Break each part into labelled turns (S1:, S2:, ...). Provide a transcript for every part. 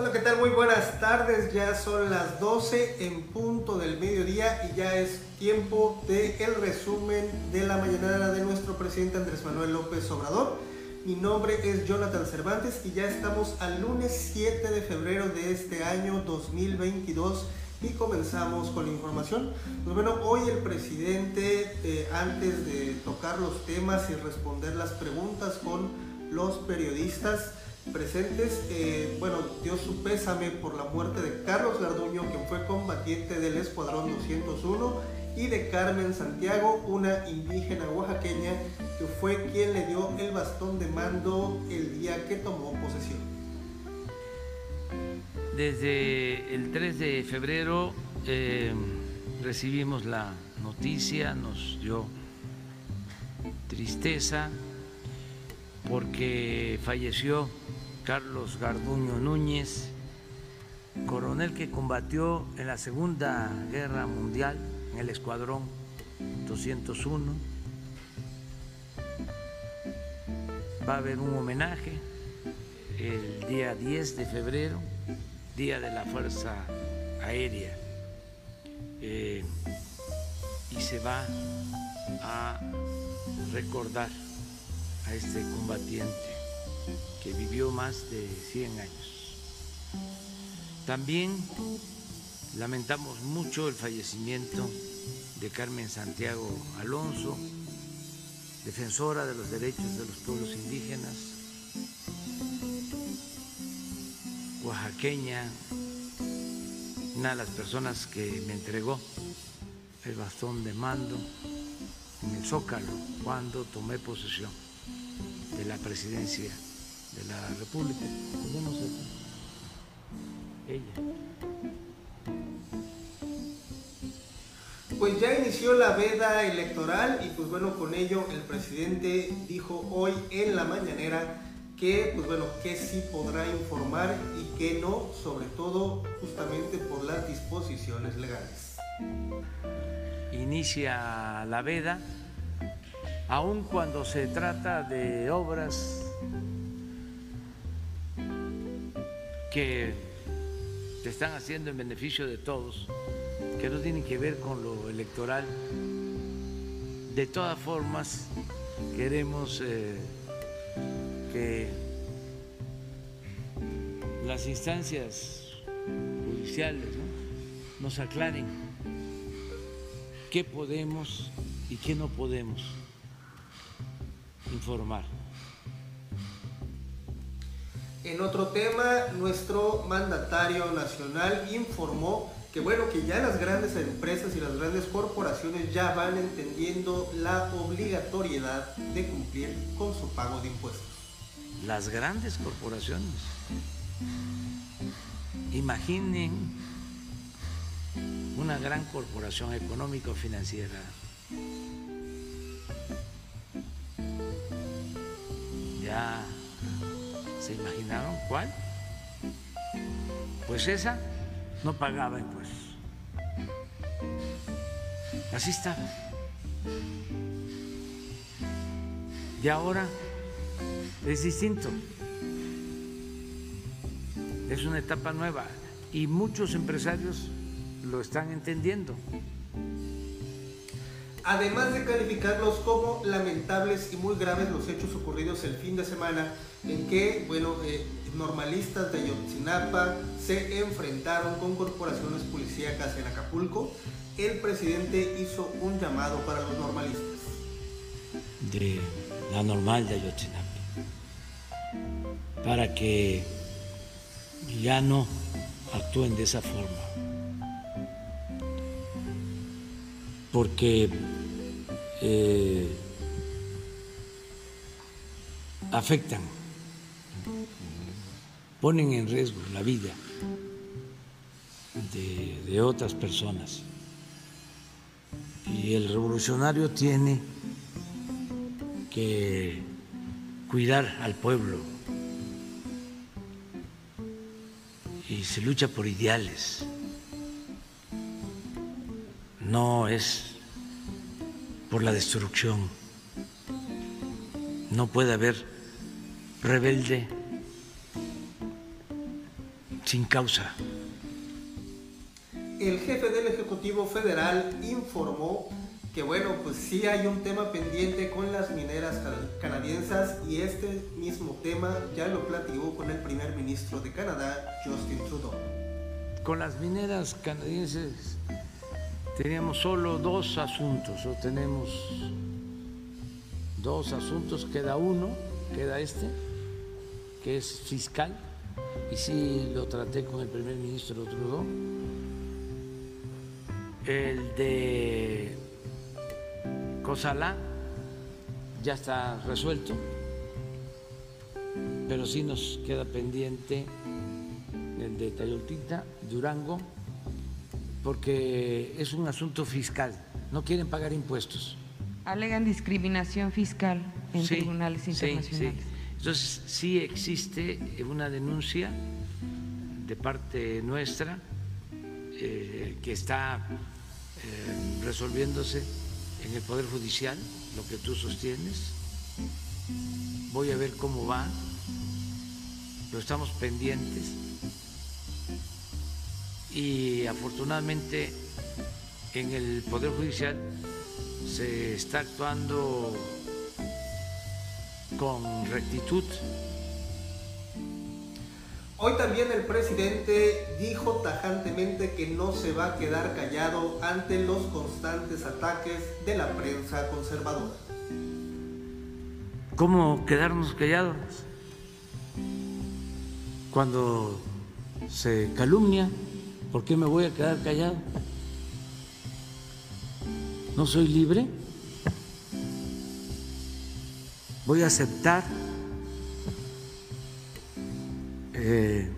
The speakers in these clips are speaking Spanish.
S1: Hola, ¿qué tal? Muy buenas tardes. Ya son las 12 en punto del mediodía y ya es tiempo de el resumen de la mañana de nuestro presidente Andrés Manuel López Obrador. Mi nombre es Jonathan Cervantes y ya estamos al lunes 7 de febrero de este año 2022 y comenzamos con la información. Pues bueno, hoy el presidente, eh, antes de tocar los temas y responder las preguntas con los periodistas, presentes, eh, bueno, dio su pésame por la muerte de Carlos Garduño, quien fue combatiente del Escuadrón 201, y de Carmen Santiago, una indígena oaxaqueña que fue quien le dio el bastón de mando el día que tomó posesión.
S2: Desde el 3 de febrero eh, recibimos la noticia, nos dio tristeza porque falleció Carlos Garduño Núñez, coronel que combatió en la Segunda Guerra Mundial en el Escuadrón 201. Va a haber un homenaje el día 10 de febrero, Día de la Fuerza Aérea, eh, y se va a recordar a este combatiente que vivió más de 100 años. También lamentamos mucho el fallecimiento de Carmen Santiago Alonso, defensora de los derechos de los pueblos indígenas, oaxaqueña, una de las personas que me entregó el bastón de mando en el Zócalo cuando tomé posesión de la presidencia de la República. Tenemos ella.
S1: Pues ya inició la veda electoral y pues bueno, con ello el presidente dijo hoy en la mañanera que pues bueno, que sí podrá informar y que no, sobre todo justamente por las disposiciones legales.
S2: Inicia la veda, aun cuando se trata de obras que se están haciendo en beneficio de todos, que no tienen que ver con lo electoral. De todas formas, queremos eh, que las instancias judiciales nos aclaren qué podemos y qué no podemos informar.
S1: En otro tema, nuestro mandatario nacional informó que bueno, que ya las grandes empresas y las grandes corporaciones ya van entendiendo la obligatoriedad de cumplir con su pago de impuestos.
S2: Las grandes corporaciones. Imaginen una gran corporación económico-financiera. ¿Se imaginaron cuál? Pues esa no pagaba impuestos. Así estaba. Y ahora es distinto. Es una etapa nueva y muchos empresarios lo están entendiendo.
S1: Además de calificarlos como lamentables y muy graves los hechos ocurridos el fin de semana en que, bueno, eh, normalistas de Yotzinapa se enfrentaron con corporaciones policíacas en Acapulco, el presidente hizo un llamado para los normalistas.
S2: De la normal de Ayotzinapa, para que ya no actúen de esa forma. Porque eh, afectan ponen en riesgo la vida de, otras personas. Y el revolucionario tiene que cuidar al pueblo y se lucha por ideales. No es por la destrucción. No puede haber rebelde sin causa.
S1: El jefe del Ejecutivo Federal informó que bueno, pues sí hay un tema pendiente con las mineras canadienses y este mismo tema ya lo platicó con el primer ministro de Canadá, Justin Trudeau.
S2: Con las mineras canadienses teníamos solo dos asuntos, o tenemos dos asuntos, queda uno, queda este, que es fiscal, y sí lo traté con el primer ministro Trudeau. El de Cosalá ya está resuelto, pero sí nos queda pendiente el de Tayoltita, Durango, porque es un asunto fiscal, no quieren pagar impuestos.
S3: Alegan discriminación fiscal en tribunales internacionales. Sí,
S2: Entonces, sí existe una denuncia de parte nuestra eh, que está eh, resolviéndose en el Poder Judicial, lo que tú sostienes. Voy a ver cómo va, pero estamos pendientes. Y afortunadamente en el Poder Judicial se está actuando con rectitud
S1: Hoy también el presidente dijo tajantemente que no se va a quedar callado ante los constantes ataques de la prensa conservadora.
S2: ¿Cómo quedarnos callados? Cuando se calumnia, ¿por qué me voy a quedar callado? ¿No soy libre? Voy a aceptar eh,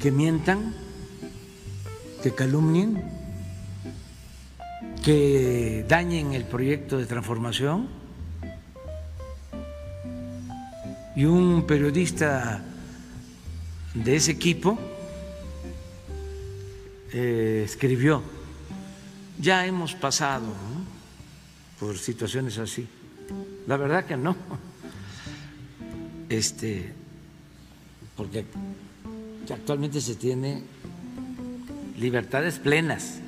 S2: que mientan, que calumnien, que dañen el proyecto de transformación. Y un periodista de ese equipo eh, escribió, ya hemos pasado por situaciones así. La verdad que no este, porque actualmente se tiene libertades plenas.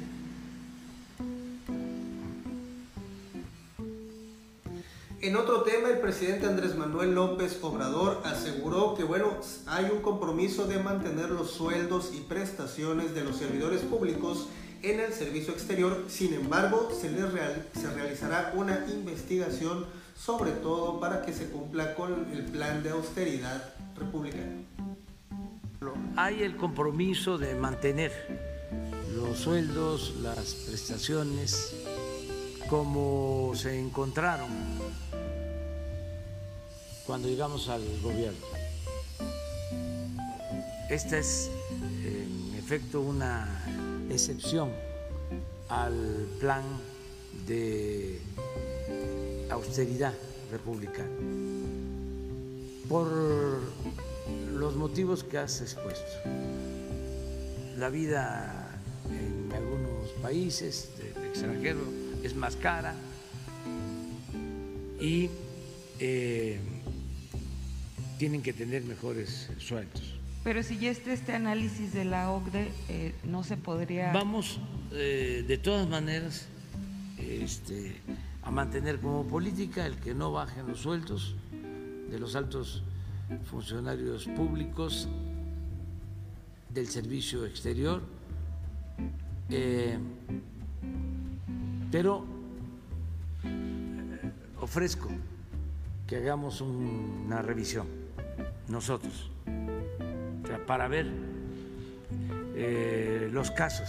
S1: En otro tema, el presidente Andrés Manuel López Obrador aseguró que bueno, hay un compromiso de mantener los sueldos y prestaciones de los servidores públicos en el servicio exterior. Sin embargo, se, se realizará una investigación sobre todo para que se cumpla con el plan de austeridad republicano.
S2: Hay el compromiso de mantener los sueldos, las prestaciones como se encontraron cuando llegamos al gobierno. Esta es en efecto una excepción al plan de austeridad republicana, por los motivos que has expuesto. La vida en algunos países del extranjero es más cara y eh, tienen que tener mejores sueldos.
S3: Pero si ya está este análisis de la OCDE, eh, no se podría...
S2: Vamos, eh, de todas maneras, este, a mantener como política el que no bajen los sueldos de los altos funcionarios públicos del servicio exterior, eh, pero ofrezco que hagamos una revisión nosotros para ver eh, los casos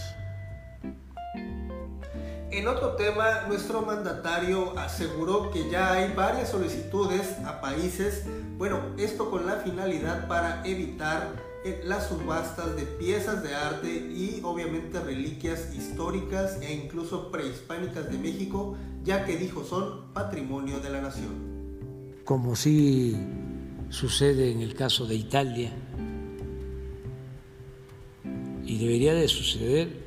S1: en otro tema, nuestro mandatario aseguró que ya hay varias solicitudes a países, bueno, esto con la finalidad para evitar eh, las subastas de piezas de arte y obviamente reliquias históricas e incluso prehispánicas de México, ya que dijo son patrimonio de la nación.
S2: Como sí sucede en el caso de Italia y debería de suceder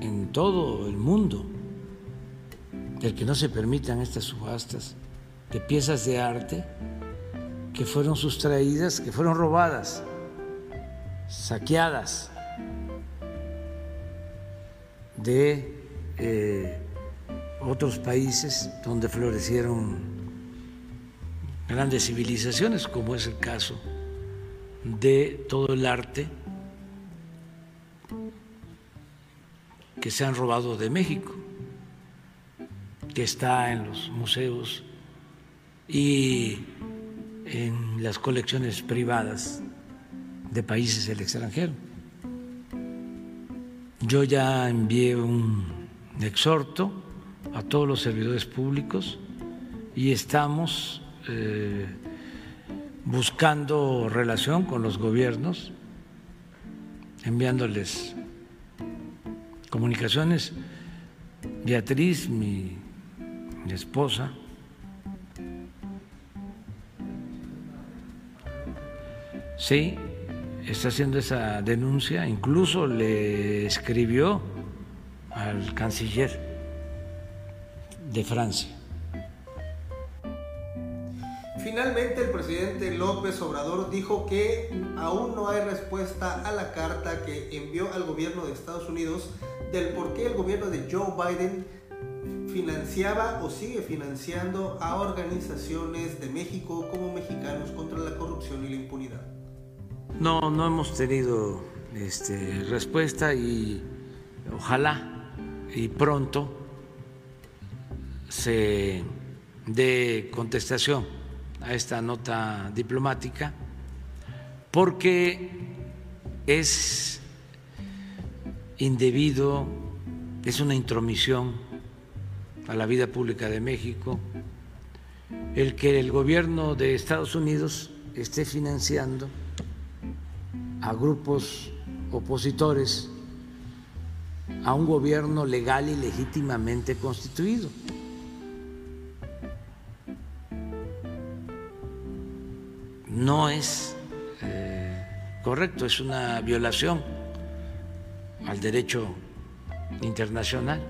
S2: en todo el mundo del que no se permitan estas subastas de piezas de arte que fueron sustraídas, que fueron robadas, saqueadas de eh, otros países donde florecieron grandes civilizaciones, como es el caso de todo el arte que se han robado de México, que está en los museos y en las colecciones privadas de países del extranjero. Yo ya envié un exhorto a todos los servidores públicos y estamos eh, buscando relación con los gobiernos, enviándoles comunicaciones. Beatriz, mi, mi esposa, sí, está haciendo esa denuncia, incluso le escribió al canciller de Francia.
S1: Finalmente, el presidente López Obrador dijo que aún no hay respuesta a la carta que envió al gobierno de Estados Unidos del por qué el gobierno de Joe Biden financiaba o sigue financiando a organizaciones de México como mexicanos contra la corrupción y la impunidad.
S2: No, no hemos tenido este, respuesta y ojalá y pronto se dé contestación a esta nota diplomática porque es indebido, es una intromisión a la vida pública de México el que el gobierno de Estados Unidos esté financiando a grupos opositores a un gobierno legal y legítimamente constituido. No es eh, correcto, es una violación al derecho internacional.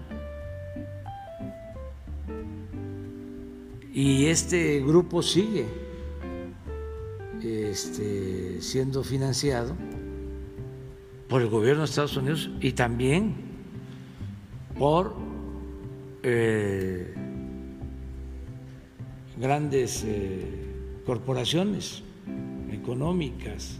S2: Y este grupo sigue este, siendo financiado por el gobierno de Estados Unidos y también por eh, grandes eh, corporaciones económicas.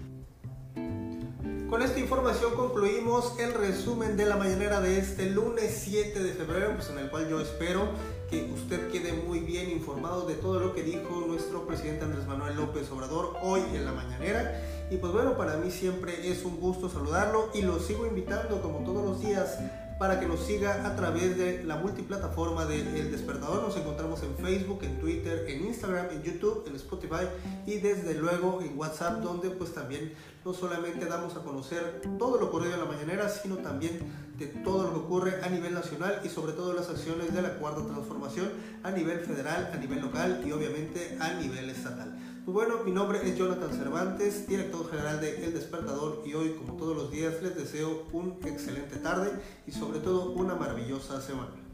S1: Con esta información concluimos el resumen de la mañanera de este lunes 7 de febrero, pues en el cual yo espero que usted quede muy bien informado de todo lo que dijo nuestro presidente Andrés Manuel López Obrador hoy en la mañanera. Y pues bueno, para mí siempre es un gusto saludarlo y lo sigo invitando como todos los días para que nos siga a través de la multiplataforma de Despertador. Nos encontramos en Facebook, en Twitter, en Instagram, en YouTube, en Spotify y desde luego en WhatsApp, donde pues también no solamente damos a conocer todo lo ocurrido en la mañanera, sino también de todo lo que ocurre a nivel nacional y sobre todo las acciones de la cuarta transformación a nivel federal, a nivel local y obviamente a nivel estatal. Pues bueno, mi nombre es Jonathan Cervantes, director general de El Despertador y hoy, como todos los días, les deseo un excelente tarde y sobre todo una maravillosa semana.